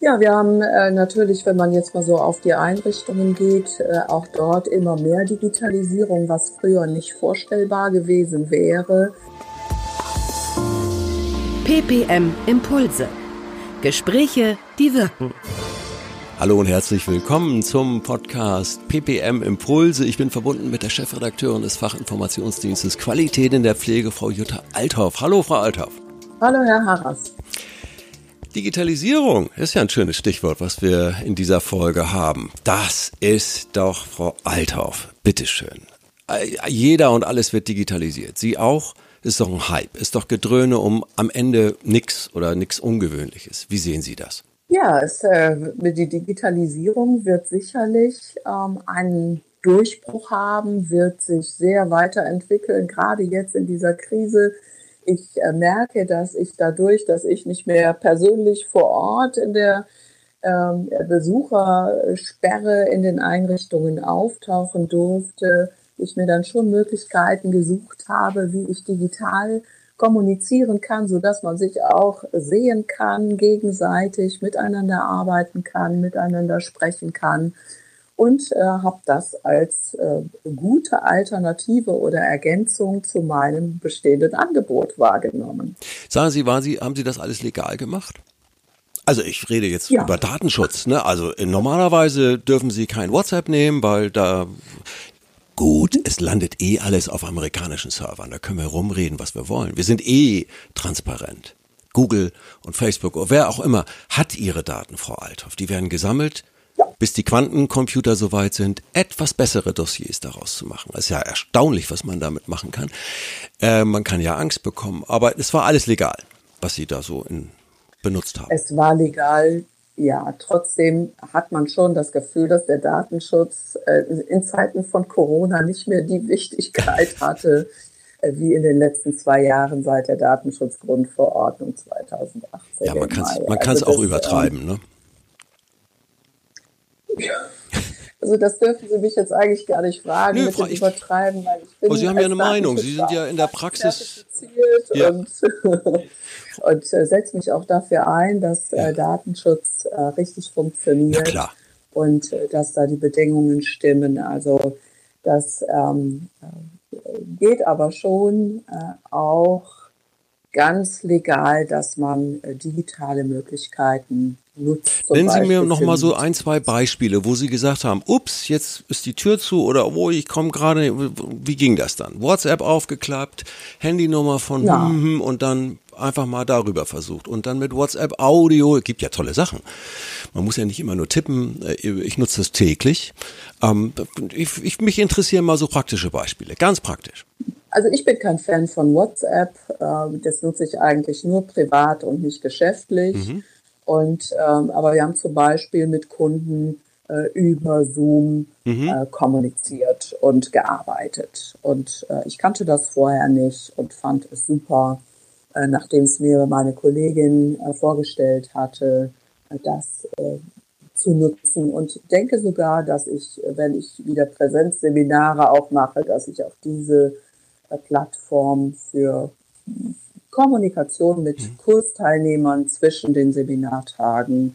Ja, wir haben äh, natürlich, wenn man jetzt mal so auf die Einrichtungen geht, äh, auch dort immer mehr Digitalisierung, was früher nicht vorstellbar gewesen wäre. PPM Impulse. Gespräche, die wirken. Hallo und herzlich willkommen zum Podcast PPM Impulse. Ich bin verbunden mit der Chefredakteurin des Fachinformationsdienstes Qualität in der Pflege, Frau Jutta Althoff. Hallo, Frau Althoff. Hallo, Herr Harras. Digitalisierung ist ja ein schönes Stichwort, was wir in dieser Folge haben. Das ist doch Frau Althoff. Bitteschön. Jeder und alles wird digitalisiert. Sie auch? Ist doch ein Hype. Ist doch Gedröhne um am Ende nichts oder nichts Ungewöhnliches. Wie sehen Sie das? Ja, es, äh, die Digitalisierung wird sicherlich ähm, einen Durchbruch haben, wird sich sehr weiterentwickeln, gerade jetzt in dieser Krise ich äh, merke, dass ich dadurch, dass ich nicht mehr persönlich vor Ort in der ähm, Besuchersperre in den Einrichtungen auftauchen durfte, ich mir dann schon Möglichkeiten gesucht habe, wie ich digital kommunizieren kann, so dass man sich auch sehen kann, gegenseitig miteinander arbeiten kann, miteinander sprechen kann und äh, habe das als äh, gute Alternative oder Ergänzung zu meinem bestehenden Angebot wahrgenommen. Sagen Sie, waren Sie, haben Sie das alles legal gemacht? Also ich rede jetzt ja. über Datenschutz. Ne? Also normalerweise dürfen Sie kein WhatsApp nehmen, weil da gut, es landet eh alles auf amerikanischen Servern. Da können wir rumreden, was wir wollen. Wir sind eh transparent. Google und Facebook oder wer auch immer hat ihre Daten, Frau Althoff. Die werden gesammelt bis die Quantencomputer soweit sind, etwas bessere Dossiers daraus zu machen. Das ist ja erstaunlich, was man damit machen kann. Äh, man kann ja Angst bekommen, aber es war alles legal, was Sie da so in, benutzt haben. Es war legal, ja. Trotzdem hat man schon das Gefühl, dass der Datenschutz äh, in Zeiten von Corona nicht mehr die Wichtigkeit hatte, äh, wie in den letzten zwei Jahren seit der Datenschutzgrundverordnung 2018. Ja, man kann es also auch übertreiben, ne? Also das dürfen Sie mich jetzt eigentlich gar nicht fragen Nö, mit dem ich, Übertreiben, weil ich bin oh, Sie haben ja eine Meinung. Sie sind ja in der Praxis ja. und, und äh, setze mich auch dafür ein, dass äh, Datenschutz äh, richtig funktioniert. Ja, klar. Und äh, dass da die Bedingungen stimmen. Also das ähm, äh, geht aber schon auch ganz legal, dass man digitale Möglichkeiten nutzt. Nennen Sie mir noch mal so ein, zwei Beispiele, wo Sie gesagt haben, ups, jetzt ist die Tür zu oder oh, ich komme gerade, wie ging das dann? WhatsApp aufgeklappt, Handynummer von ja. hm, hm, und dann einfach mal darüber versucht und dann mit WhatsApp Audio, gibt ja tolle Sachen. Man muss ja nicht immer nur tippen, äh, ich nutze das täglich. Ähm, ich, ich, mich interessieren mal so praktische Beispiele, ganz praktisch. Also ich bin kein Fan von WhatsApp, ähm, das nutze ich eigentlich nur privat und nicht geschäftlich. Mhm. Und ähm, aber wir haben zum Beispiel mit Kunden äh, über Zoom mhm. äh, kommuniziert und gearbeitet. Und äh, ich kannte das vorher nicht und fand es super, nachdem es mir meine Kollegin vorgestellt hatte, das zu nutzen und denke sogar, dass ich, wenn ich wieder Präsenzseminare auch mache, dass ich auch diese Plattform für Kommunikation mit mhm. Kursteilnehmern zwischen den Seminartagen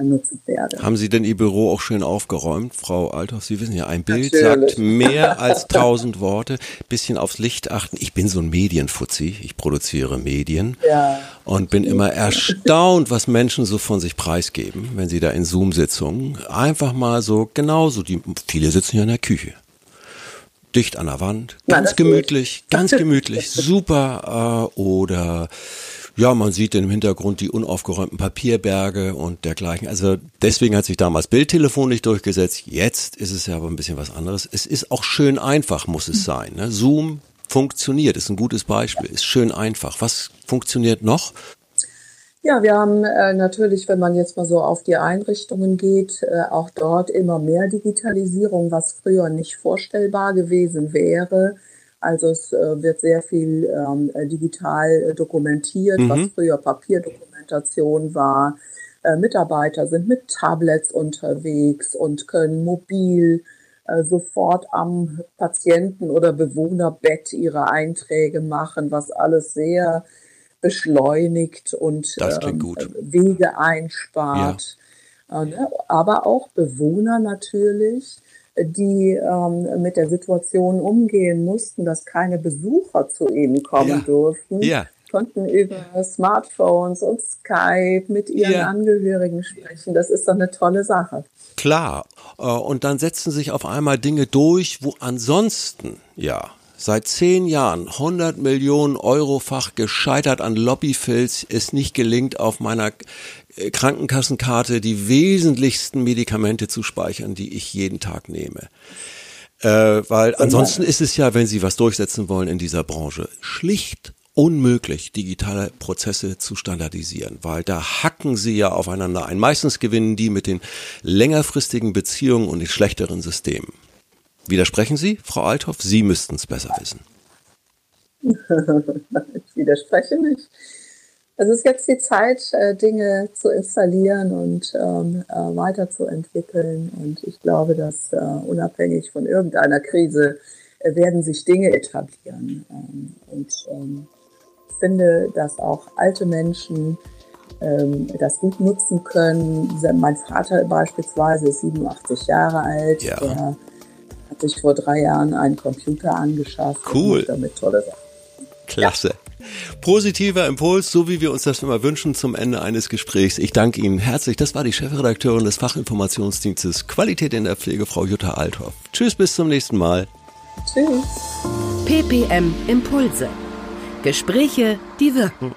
nutzen werde. Haben Sie denn Ihr Büro auch schön aufgeräumt, Frau Althoff? Sie wissen ja, ein Bild Natürlich. sagt mehr als tausend Worte. Bisschen aufs Licht achten. Ich bin so ein Medienfuzzi. Ich produziere Medien ja. und bin immer erstaunt, was Menschen so von sich preisgeben, wenn sie da in Zoom-Sitzungen einfach mal so genauso, die, viele sitzen ja in der Küche dicht an der Wand, ganz ja, gemütlich, ganz gemütlich, super. Äh, oder ja, man sieht im Hintergrund die unaufgeräumten Papierberge und dergleichen. Also deswegen hat sich damals Bildtelefon nicht durchgesetzt. Jetzt ist es ja aber ein bisschen was anderes. Es ist auch schön einfach, muss es sein. Ne? Zoom funktioniert, ist ein gutes Beispiel, ist schön einfach. Was funktioniert noch? Ja, wir haben äh, natürlich, wenn man jetzt mal so auf die Einrichtungen geht, äh, auch dort immer mehr Digitalisierung, was früher nicht vorstellbar gewesen wäre. Also es äh, wird sehr viel ähm, digital äh, dokumentiert, mhm. was früher Papierdokumentation war. Äh, Mitarbeiter sind mit Tablets unterwegs und können mobil äh, sofort am Patienten- oder Bewohnerbett ihre Einträge machen, was alles sehr beschleunigt und ähm, Wege einspart. Ja. Äh, ne? Aber auch Bewohner natürlich, die ähm, mit der Situation umgehen mussten, dass keine Besucher zu ihnen kommen ja. durften. Ja konnten über Smartphones und Skype mit ihren ja. Angehörigen sprechen. Das ist doch eine tolle Sache. Klar. Äh, und dann setzen sich auf einmal Dinge durch, wo ansonsten, ja, seit zehn Jahren 100 Millionen Euro-fach gescheitert an Lobbyfilz es nicht gelingt, auf meiner äh, Krankenkassenkarte die wesentlichsten Medikamente zu speichern, die ich jeden Tag nehme. Äh, weil ansonsten ist es ja, wenn Sie was durchsetzen wollen in dieser Branche, schlicht unmöglich, digitale Prozesse zu standardisieren, weil da hacken sie ja aufeinander ein. Meistens gewinnen die mit den längerfristigen Beziehungen und den schlechteren Systemen. Widersprechen Sie, Frau Althoff? Sie müssten es besser wissen. ich widerspreche nicht. Es ist jetzt die Zeit, äh, Dinge zu installieren und ähm, äh, weiterzuentwickeln. Und ich glaube, dass äh, unabhängig von irgendeiner Krise äh, werden sich Dinge etablieren. Ähm, und ähm, ich finde, dass auch alte Menschen ähm, das gut nutzen können. Mein Vater beispielsweise ist 87 Jahre alt. Ja. Der hat sich vor drei Jahren einen Computer angeschafft. Cool. Und damit tolle Sachen. Klasse. Ja. Positiver Impuls, so wie wir uns das immer wünschen zum Ende eines Gesprächs. Ich danke Ihnen herzlich. Das war die Chefredakteurin des Fachinformationsdienstes Qualität in der Pflege, Frau Jutta Althoff. Tschüss, bis zum nächsten Mal. Tschüss. PPM Impulse. Gespräche, die wirken.